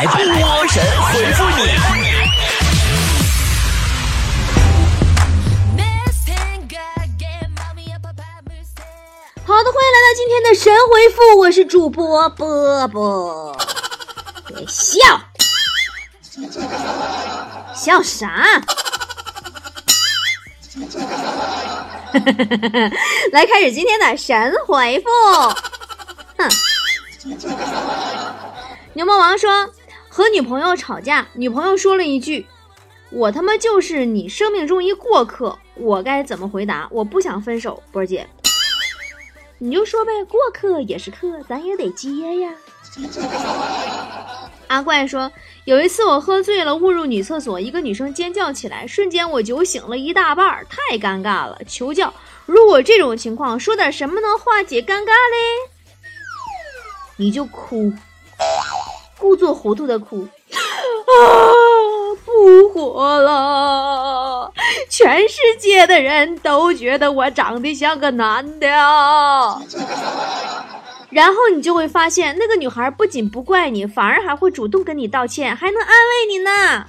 来波神回复你。好的，欢迎来到今天的神回复，我是主播波波。别笑，笑啥？来开始今天的神回复。哼，牛魔王说和女朋友吵架，女朋友说了一句：“我他妈就是你生命中一过客。”我该怎么回答？我不想分手，波儿姐。你就说呗，过客也是客，咱也得接呀。阿怪说，有一次我喝醉了，误入女厕所，一个女生尖叫起来，瞬间我酒醒了一大半，太尴尬了。求教，如果这种情况，说点什么能化解尴尬嘞？你就哭，故作糊涂的哭。啊，不活了！全世界的人都觉得我长得像个男的。啊 然后你就会发现，那个女孩不仅不怪你，反而还会主动跟你道歉，还能安慰你呢。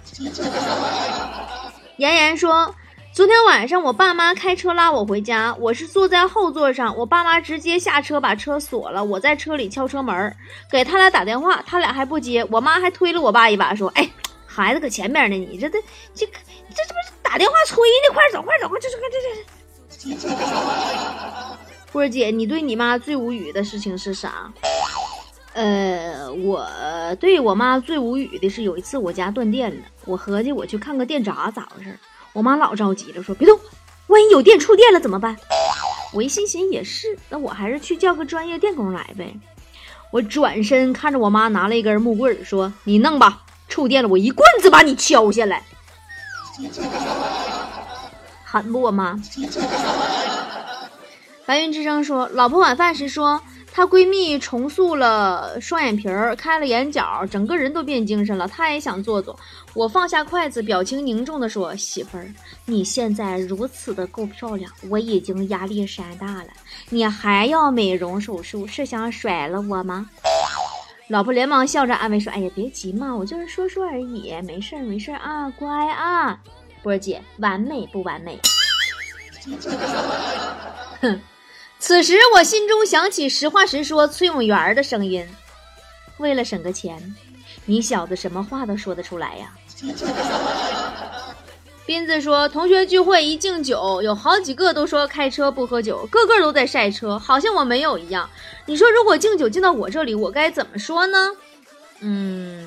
妍妍说，昨天晚上我爸妈开车拉我回家，我是坐在后座上，我爸妈直接下车把车锁了，我在车里敲车门，给他俩打电话，他俩还不接，我妈还推了我爸一把，说：“哎，孩子搁前面呢，你这这这这这不是打电话催呢？快走快走快这这这这这。”波儿姐，你对你妈最无语的事情是啥？呃，我对我妈最无语的是有一次我家断电了，我合计我去看个电闸咋回事，我妈老着急了，说别动，万一有电触电了怎么办？我一心寻也是，那我还是去叫个专业电工来呗。我转身看着我妈拿了一根木棍，说你弄吧，触电了我一棍子把你敲下来，狠不我妈？白云之声说，老婆晚饭时说，她闺蜜重塑了双眼皮儿，开了眼角，整个人都变精神了。她也想做做。我放下筷子，表情凝重地说：“媳妇儿，你现在如此的够漂亮，我已经压力山大了。你还要美容手术，是想甩了我吗？”老婆连忙笑着安慰说：“哎呀，别急嘛，我就是说说而已，没事儿没事儿啊，乖啊。”波儿姐，完美不完美？哼。此时我心中响起实话实说崔永元的声音：“为了省个钱，你小子什么话都说得出来呀。”斌子说：“同学聚会一敬酒，有好几个都说开车不喝酒，个个都在晒车，好像我没有一样。你说如果敬酒敬到我这里，我该怎么说呢？”嗯，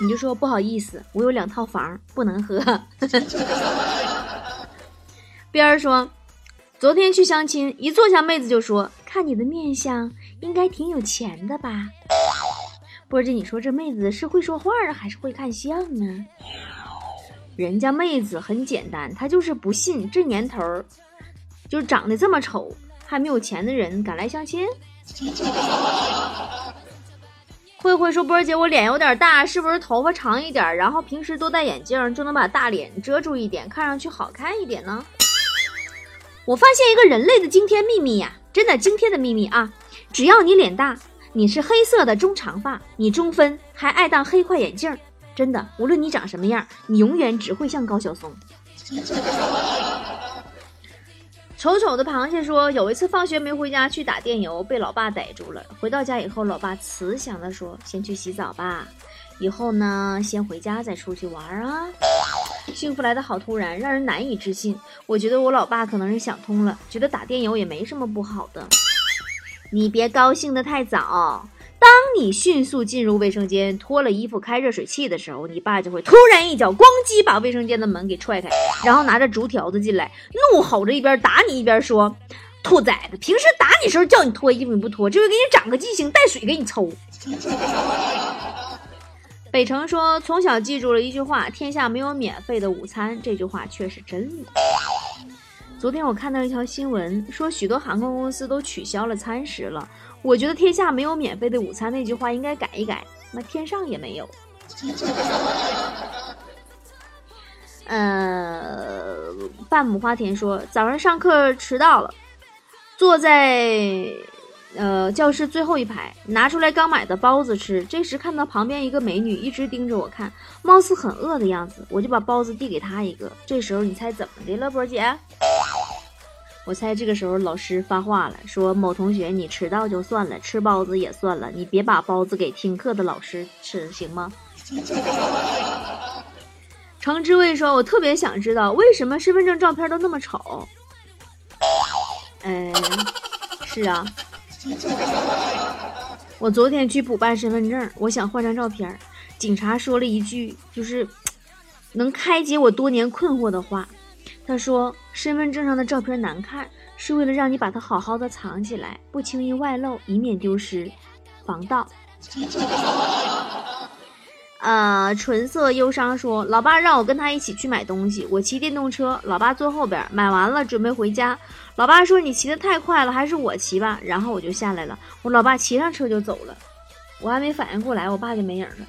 你就说不好意思，我有两套房不能喝。边儿说。昨天去相亲，一坐下，妹子就说：“看你的面相，应该挺有钱的吧？” 波姐，你说这妹子是会说话啊，还是会看相呢？人家妹子很简单，她就是不信这年头儿，就长得这么丑还没有钱的人敢来相亲。慧慧说：“波儿姐，我脸有点大，是不是头发长一点，然后平时多戴眼镜，就能把大脸遮住一点，看上去好看一点呢？”我发现一个人类的惊天秘密呀，真的惊天的秘密啊！只要你脸大，你是黑色的中长发，你中分，还爱戴黑框眼镜，真的，无论你长什么样，你永远只会像高晓松。丑丑的螃蟹说，有一次放学没回家去打电游，被老爸逮住了。回到家以后，老爸慈祥的说：“先去洗澡吧，以后呢，先回家再出去玩啊。”幸福来的好突然，让人难以置信。我觉得我老爸可能是想通了，觉得打电游也没什么不好的。你别高兴的太早。当你迅速进入卫生间，脱了衣服开热水器的时候，你爸就会突然一脚咣叽把卫生间的门给踹开，然后拿着竹条子进来，怒吼着一边打你一边说：“兔崽子，平时打你时候叫你脱衣服你不脱，这回给你长个记性，带水给你抽。”北城说：“从小记住了一句话，天下没有免费的午餐。”这句话却是真的。昨天我看到一条新闻，说许多航空公司都取消了餐食了。我觉得“天下没有免费的午餐”那句话应该改一改，那天上也没有。呃，半亩花田说：“早上上课迟到了，坐在呃，教室最后一排，拿出来刚买的包子吃。这时看到旁边一个美女一直盯着我看，貌似很饿的样子，我就把包子递给她一个。这时候你猜怎么的了，波姐？我猜这个时候老师发话了，说某同学你迟到就算了，吃包子也算了，你别把包子给听课的老师吃，行吗？程之卫说：“我特别想知道为什么身份证照片都那么丑。”嗯，是啊。我昨天去补办身份证，我想换张照片。警察说了一句，就是能开解我多年困惑的话。他说：“身份证上的照片难看，是为了让你把它好好的藏起来，不轻易外露，以免丢失，防盗。”呃，纯色忧伤说，老爸让我跟他一起去买东西，我骑电动车，老爸坐后边，买完了准备回家。老爸说你骑得太快了，还是我骑吧。然后我就下来了，我老爸骑上车就走了，我还没反应过来，我爸就没影了。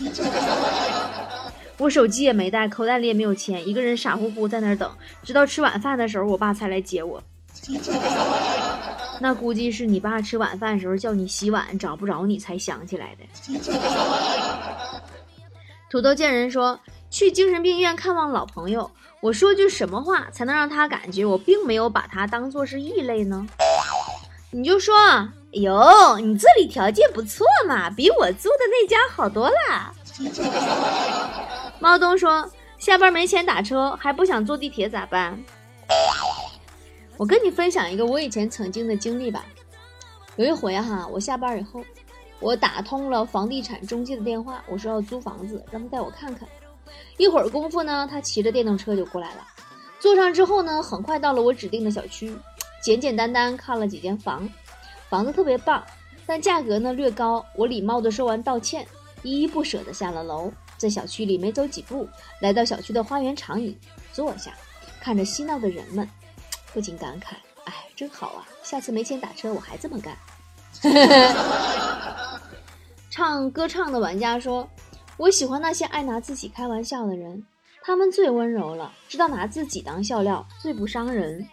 我手机也没带，口袋里也没有钱，一个人傻乎乎在那等，直到吃晚饭的时候，我爸才来接我。那估计是你爸吃晚饭的时候叫你洗碗找不着你才想起来的。土豆见人说去精神病院看望老朋友，我说句什么话才能让他感觉我并没有把他当做是异类呢？你就说，哎呦，你这里条件不错嘛，比我住的那家好多啦。猫东说下班没钱打车，还不想坐地铁咋办？我跟你分享一个我以前曾经的经历吧。有一回哈，我下班以后，我打通了房地产中介的电话，我说要租房子，让他带我看看。一会儿功夫呢，他骑着电动车就过来了。坐上之后呢，很快到了我指定的小区，简简单单看了几间房，房子特别棒，但价格呢略高。我礼貌的说完道歉，依依不舍的下了楼，在小区里没走几步，来到小区的花园长椅坐下，看着嬉闹的人们。不禁感慨：“哎，真好啊！下次没钱打车，我还这么干。” 唱歌唱的玩家说：“我喜欢那些爱拿自己开玩笑的人，他们最温柔了，知道拿自己当笑料，最不伤人。”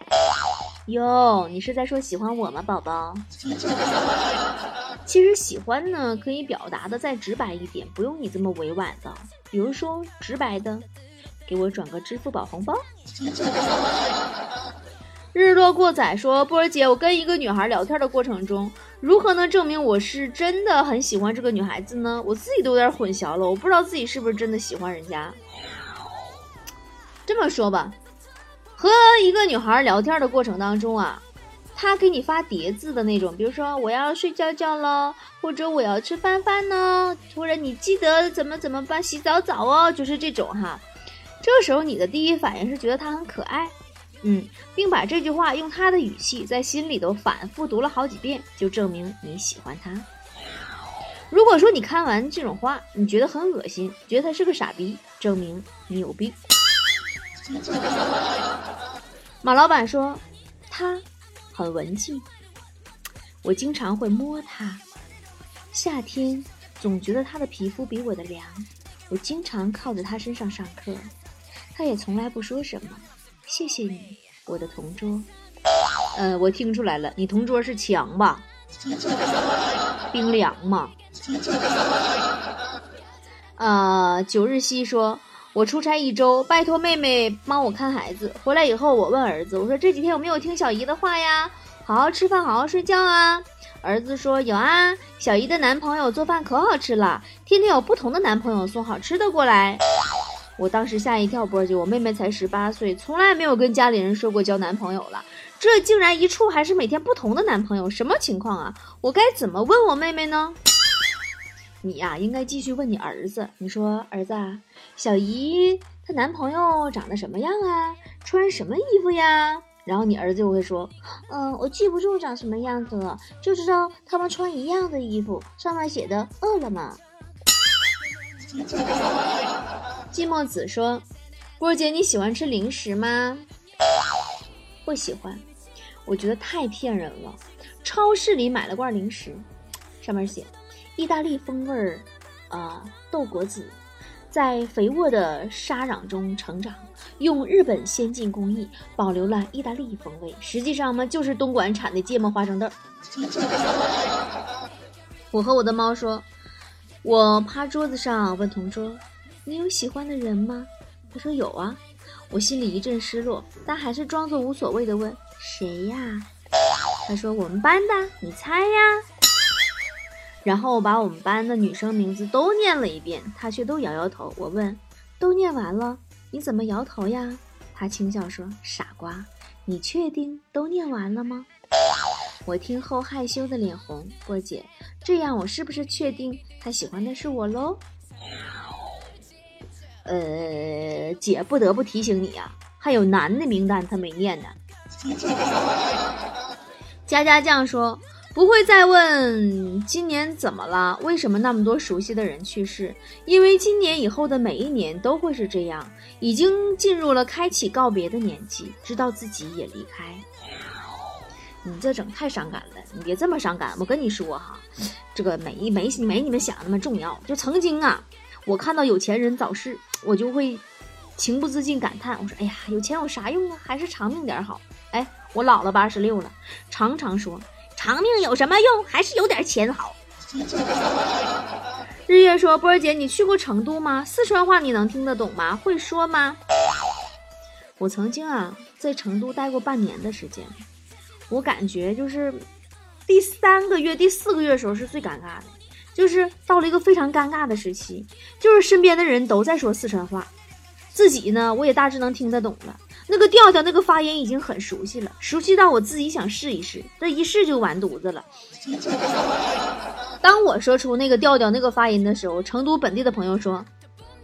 哟，你是在说喜欢我吗，宝宝？其实喜欢呢，可以表达的再直白一点，不用你这么委婉的。比如说，直白的，给我转个支付宝红包。日落过载说：“波儿姐，我跟一个女孩聊天的过程中，如何能证明我是真的很喜欢这个女孩子呢？我自己都有点混淆了，我不知道自己是不是真的喜欢人家。这么说吧，和一个女孩聊天的过程当中啊，她给你发叠字的那种，比如说我要睡觉觉了，或者我要吃饭饭呢，或者你记得怎么怎么办，洗澡澡哦，就是这种哈。这个时候你的第一反应是觉得她很可爱。”嗯，并把这句话用他的语气在心里头反复读了好几遍，就证明你喜欢他。如果说你看完这种话，你觉得很恶心，觉得他是个傻逼，证明你有病。马老板说他很文静，我经常会摸他。夏天总觉得他的皮肤比我的凉，我经常靠在他身上上课，他也从来不说什么。谢谢你，我的同桌。呃，我听出来了，你同桌是强吧？冰凉嘛。啊，九日西说，我出差一周，拜托妹妹帮我看孩子。回来以后，我问儿子，我说这几天有没有听小姨的话呀？好好吃饭，好好睡觉啊。儿子说有啊，小姨的男朋友做饭可好吃了，天天有不同的男朋友送好吃的过来。我当时吓一跳，波姐，我妹妹才十八岁，从来没有跟家里人说过交男朋友了，这竟然一处还是每天不同的男朋友，什么情况啊？我该怎么问我妹妹呢？你呀，应该继续问你儿子，你说儿子，小姨她男朋友长得什么样啊？穿什么衣服呀？然后你儿子就会说，嗯，我记不住长什么样子了，就知道他们穿一样的衣服，上面写的饿了么。寂寞子说：“波姐，你喜欢吃零食吗？不喜欢，我觉得太骗人了。超市里买了罐零食，上面写意大利风味儿，啊，豆果子，在肥沃的沙壤中成长，用日本先进工艺保留了意大利风味。实际上嘛，就是东莞产的芥末花生豆。我和我的猫说：“我趴桌子上问同桌，你有喜欢的人吗？”他说：“有啊。”我心里一阵失落，但还是装作无所谓的问：“谁呀？”他说：“我们班的，你猜呀。”然后我把我们班的女生名字都念了一遍，他却都摇摇头。我问：“都念完了，你怎么摇头呀？”他轻笑说：“傻瓜，你确定都念完了吗？”我听后害羞的脸红。波姐，这样我是不是确定他喜欢的是我喽？呃，姐不得不提醒你呀，还有男的名单他没念呢。佳佳酱说不会再问今年怎么了，为什么那么多熟悉的人去世？因为今年以后的每一年都会是这样，已经进入了开启告别的年纪，知道自己也离开。你这整太伤感了，你别这么伤感。我跟你说哈，这个没没没你们想那么重要。就曾经啊。我看到有钱人早逝，我就会情不自禁感叹：“我说，哎呀，有钱有啥用啊？还是长命点好。”哎，我老了八十六了，常常说：“长命有什么用？还是有点钱好。”日月说：“波儿姐，你去过成都吗？四川话你能听得懂吗？会说吗？”我曾经啊，在成都待过半年的时间，我感觉就是第三个月、第四个月的时候是最尴尬的。就是到了一个非常尴尬的时期，就是身边的人都在说四川话，自己呢我也大致能听得懂了，那个调调那个发音已经很熟悉了，熟悉到我自己想试一试，这一试就完犊子了。当我说出那个调调那个发音的时候，成都本地的朋友说：“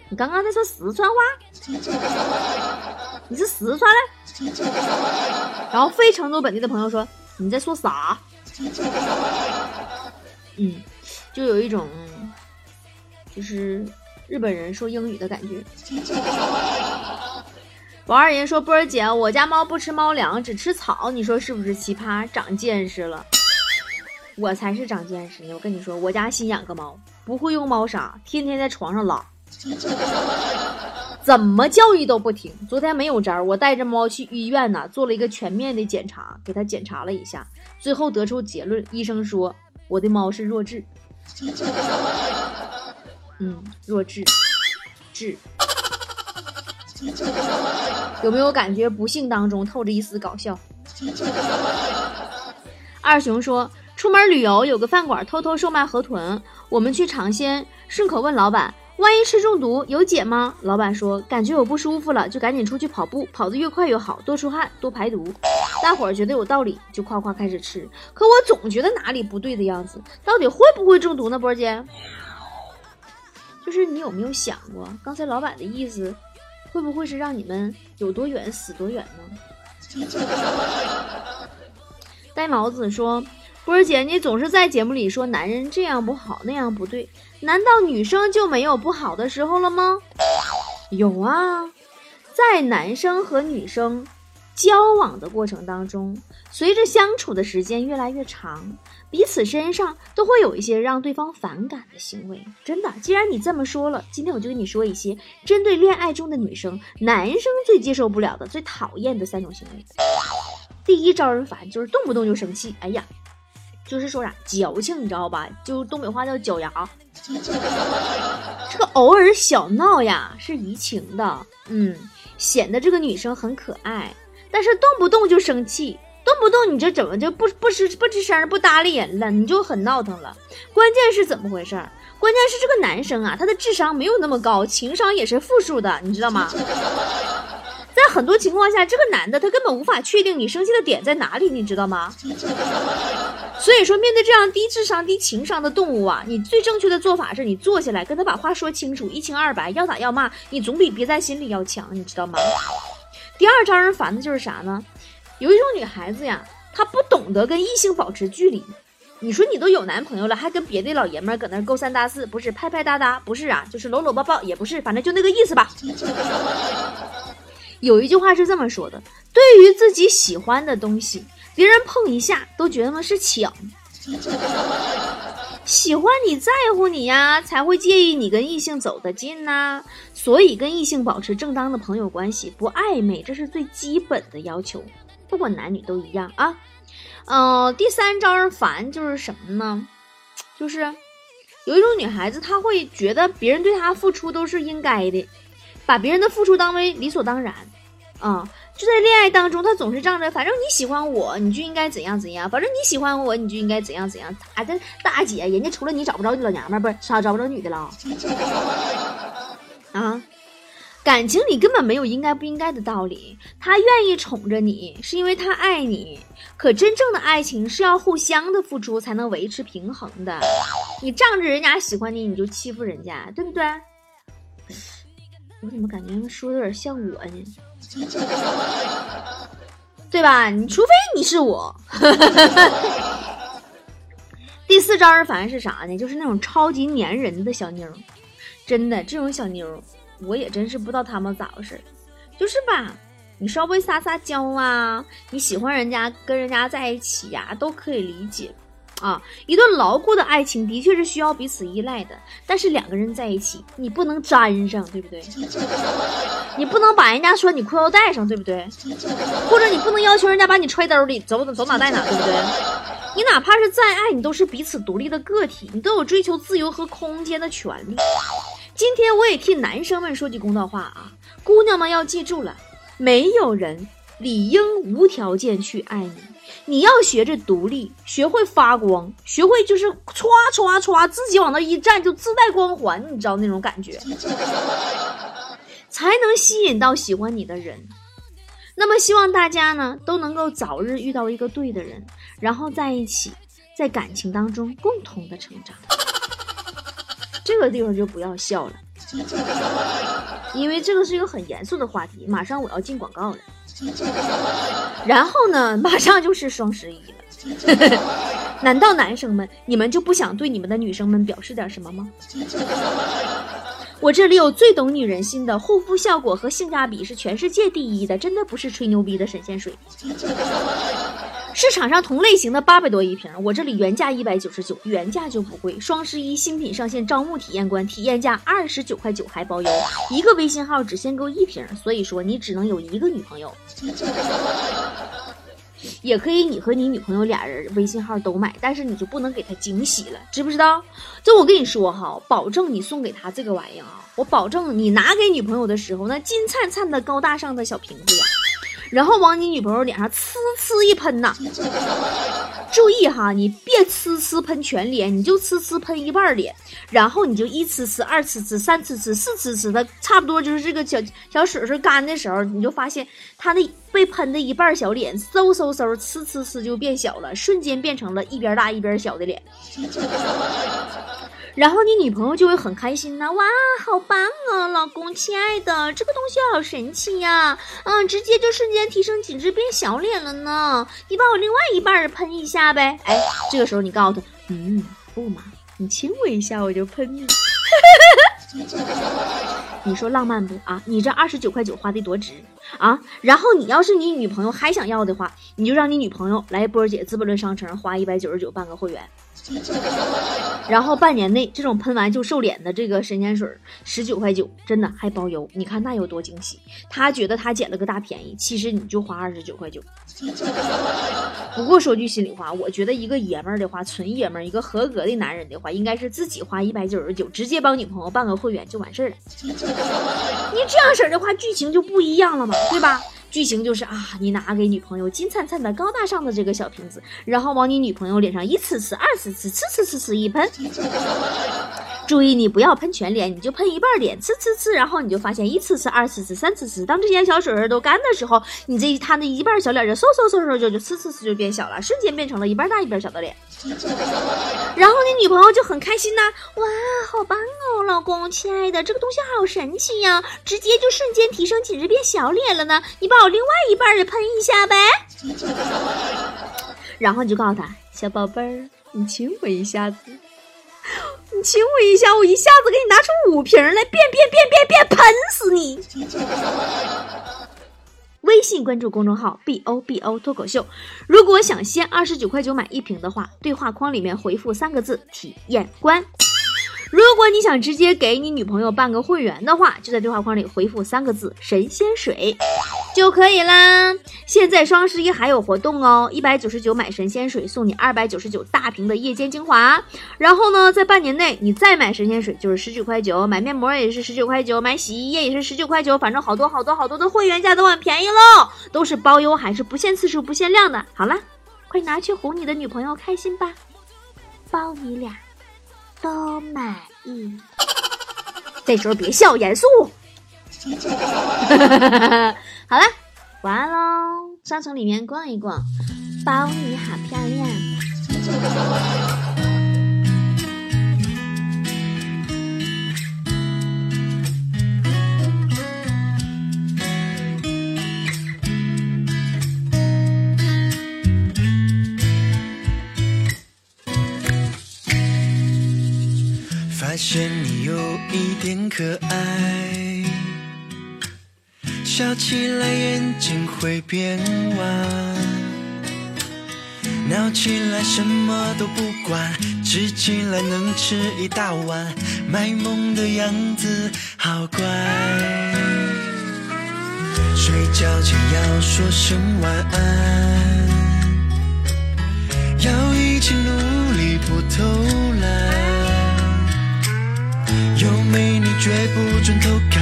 你刚刚在说四川话？你是四川的？”然后非成都本地的朋友说：“你在说啥？”嗯。就有一种，就是日本人说英语的感觉。王二爷说：“波儿姐，我家猫不吃猫粮，只吃草，你说是不是奇葩？长见识了。我才是长见识呢！我跟你说，我家新养个猫，不会用猫砂，天天在床上拉，怎么教育都不听。昨天没有招，我带着猫去医院呢，做了一个全面的检查，给它检查了一下，最后得出结论，医生说我的猫是弱智。”嗯，弱智，智，有没有感觉不幸当中透着一丝搞笑？二熊说，出门旅游有个饭馆偷偷售卖河豚，我们去尝鲜，顺口问老板。万一吃中毒有解吗？老板说感觉我不舒服了，就赶紧出去跑步，跑得越快越好，多出汗多排毒。大伙儿觉得有道理，就夸夸开始吃。可我总觉得哪里不对的样子，到底会不会中毒呢？波姐，就是你有没有想过，刚才老板的意思，会不会是让你们有多远死多远呢？呆毛子说。波儿姐，你总是在节目里说男人这样不好那样不对，难道女生就没有不好的时候了吗？有啊，在男生和女生交往的过程当中，随着相处的时间越来越长，彼此身上都会有一些让对方反感的行为。真的，既然你这么说了，今天我就跟你说一些针对恋爱中的女生，男生最接受不了的、最讨厌的三种行为。第一招人烦，就是动不动就生气。哎呀！就是说啥矫情，你知道吧？就东北话叫脚牙。这个偶尔小闹呀是怡情的，嗯，显得这个女生很可爱。但是动不动就生气，动不动你这怎么就不不吱不吱声不搭理人了？你就很闹腾了。关键是怎么回事？关键是这个男生啊，他的智商没有那么高，情商也是负数的，你知道吗？在很多情况下，这个男的他根本无法确定你生气的点在哪里，你知道吗？所以说，面对这样低智商、低情商的动物啊，你最正确的做法是你坐下来跟他把话说清楚，一清二白，要打要骂，你总比憋在心里要强，你知道吗？第二招人烦的就是啥呢？有一种女孩子呀，她不懂得跟异性保持距离。你说你都有男朋友了，还跟别的老爷们儿搁那勾三搭四，不是拍拍搭搭，不是啊，就是搂搂抱抱，也不是，反正就那个意思吧。有一句话是这么说的：对于自己喜欢的东西，别人碰一下都觉得是抢。喜欢你在乎你呀，才会介意你跟异性走得近呐。所以跟异性保持正当的朋友关系，不暧昧，这是最基本的要求，不管男女都一样啊。嗯，第三招人烦就是什么呢？就是有一种女孩子，她会觉得别人对她付出都是应该的，把别人的付出当为理所当然啊。就在恋爱当中，他总是仗着反正你喜欢我，你就应该怎样怎样；反正你喜欢我，你就应该怎样怎样。咋的，大姐，人家除了你找不着你老娘们儿，不是啥找不着女的了？啊，感情里根本没有应该不应该的道理。他愿意宠着你，是因为他爱你。可真正的爱情是要互相的付出才能维持平衡的。你仗着人家喜欢你，你就欺负人家，对不对？我怎么感觉说的有点像我呢？对吧？你除非你是我。第四招人烦是啥呢？就是那种超级粘人的小妞真的，这种小妞我也真是不知道他们咋回事就是吧，你稍微撒撒娇啊，你喜欢人家，跟人家在一起呀，都可以理解。啊，一段牢固的爱情的确是需要彼此依赖的，但是两个人在一起，你不能粘上，对不对？你不能把人家拴你裤腰带上，对不对？或者你不能要求人家把你揣兜里，走走哪带哪，对不对？你哪怕是再爱你，都是彼此独立的个体，你都有追求自由和空间的权利。今天我也替男生们说句公道话啊，姑娘们要记住了，没有人理应无条件去爱你。你要学着独立，学会发光，学会就是歘歘歘，自己往那一站就自带光环，你知道那种感觉，才能吸引到喜欢你的人。那么希望大家呢都能够早日遇到一个对的人，然后在一起，在感情当中共同的成长。这个地方就不要笑了，因为这个是一个很严肃的话题。马上我要进广告了。然后呢，马上就是双十一了。难道男生们你们就不想对你们的女生们表示点什么吗？我这里有最懂女人心的护肤效果和性价比是全世界第一的，真的不是吹牛逼的神仙水。市场上同类型的八百多一瓶，我这里原价一百九十九，原价就不贵。双十一新品上线招募体验官，体验价二十九块九还包邮。一个微信号只限购一瓶，所以说你只能有一个女朋友。也可以你和你女朋友俩人微信号都买，但是你就不能给她惊喜了，知不知道？就我跟你说哈，保证你送给她这个玩意儿啊，我保证你拿给女朋友的时候，那金灿灿的高大上的小瓶子呀。然后往你女朋友脸上呲呲一喷呐，注意哈，你别呲呲喷全脸，你就呲呲喷一半脸，然后你就一呲呲、二呲呲、三呲呲、四呲呲的，差不多就是这个小小水水干的时候，你就发现它那被喷的一半小脸，嗖嗖嗖，呲呲呲就变小了，瞬间变成了一边大一边小的脸。然后你女朋友就会很开心呢，哇，好棒啊，老公，亲爱的，这个东西好神奇呀，嗯，直接就瞬间提升紧致变小脸了呢。你把我另外一半儿喷一下呗，哎，这个时候你告诉他，嗯，不嘛，你亲我一下我就喷你，你说浪漫不啊？你这二十九块九花的多值啊？然后你要是你女朋友还想要的话，你就让你女朋友来波儿姐资本论商城花一百九十九办个会员。然后半年内，这种喷完就瘦脸的这个神仙水，十九块九，真的还包邮。你看那有多惊喜？他觉得他捡了个大便宜，其实你就花二十九块九。不过说句心里话，我觉得一个爷们儿的话，纯爷们儿，一个合格的男人的话，应该是自己花一百九十九，直接帮女朋友办个会员就完事儿了。你这样式儿的话，剧情就不一样了嘛，对吧？剧情就是啊，你拿给女朋友金灿灿的、高大上的这个小瓶子，然后往你女朋友脸上一次次、二次次、次次次次一喷。注意，你不要喷全脸，你就喷一半脸，呲呲呲，然后你就发现一次次、二次次、三次次。当这些小水儿都干的时候，你这他那一半小脸就嗖嗖嗖嗖就就呲呲呲就变小了，瞬间变成了一半大一半小的脸。然后你女朋友就很开心呐，哇，好棒哦，老公，亲爱的，这个东西好神奇呀，直接就瞬间提升紧致变小脸了呢。你把我另外一半也喷一下呗。然后你就告诉他，小宝贝儿，你亲我一下子。你亲我一下，我一下子给你拿出五瓶来，变变变变变，喷死你！微信关注公众号 “b o b o” 脱口秀。如果想先二十九块九买一瓶的话，对话框里面回复三个字“体验官”。如果你想直接给你女朋友办个会员的话，就在对话框里回复三个字“神仙水”就可以啦。现在双十一还有活动哦，一百九十九买神仙水送你二百九十九大瓶的夜间精华。然后呢，在半年内你再买神仙水就是十九块九，买面膜也是十九块九，买洗衣液也是十九块九，反正好多好多好多的会员价都很便宜喽，都是包邮，还是不限次数、不限量的。好了，快拿去哄你的女朋友开心吧，包你俩。都满意，这时候别笑，严肃。好了，晚安喽！商城里面逛一逛，包你好漂亮。发现你有一点可爱，笑起来眼睛会变弯，闹起来什么都不管，吃起来能吃一大碗，卖萌的样子好乖。睡觉前要说声晚安，要一起努力不偷懒。有美女绝不准偷看，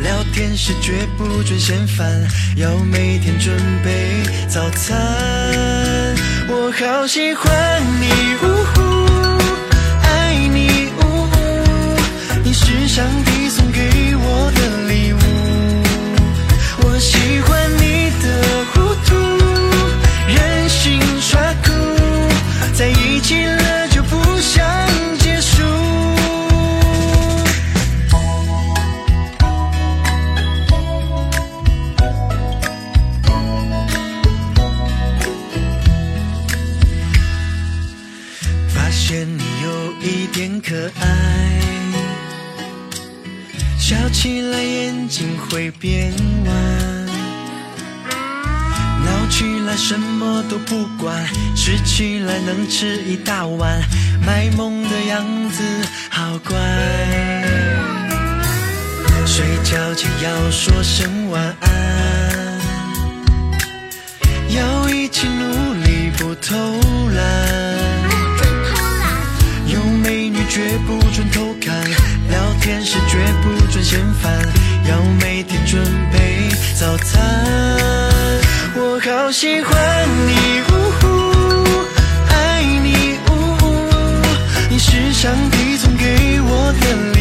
聊天时绝不准嫌烦，要每天准备早餐。我好喜欢你，呜呼，爱你，呜呼，你是上帝都不管，吃起来能吃一大碗，卖萌的样子好乖。睡觉前要说声晚安，要一起努力不偷懒。有美女绝不准偷看，聊天时绝不准嫌烦，要每天准备早餐。我好喜欢你，呜呼，爱你，呜呼，你是上帝送给我的礼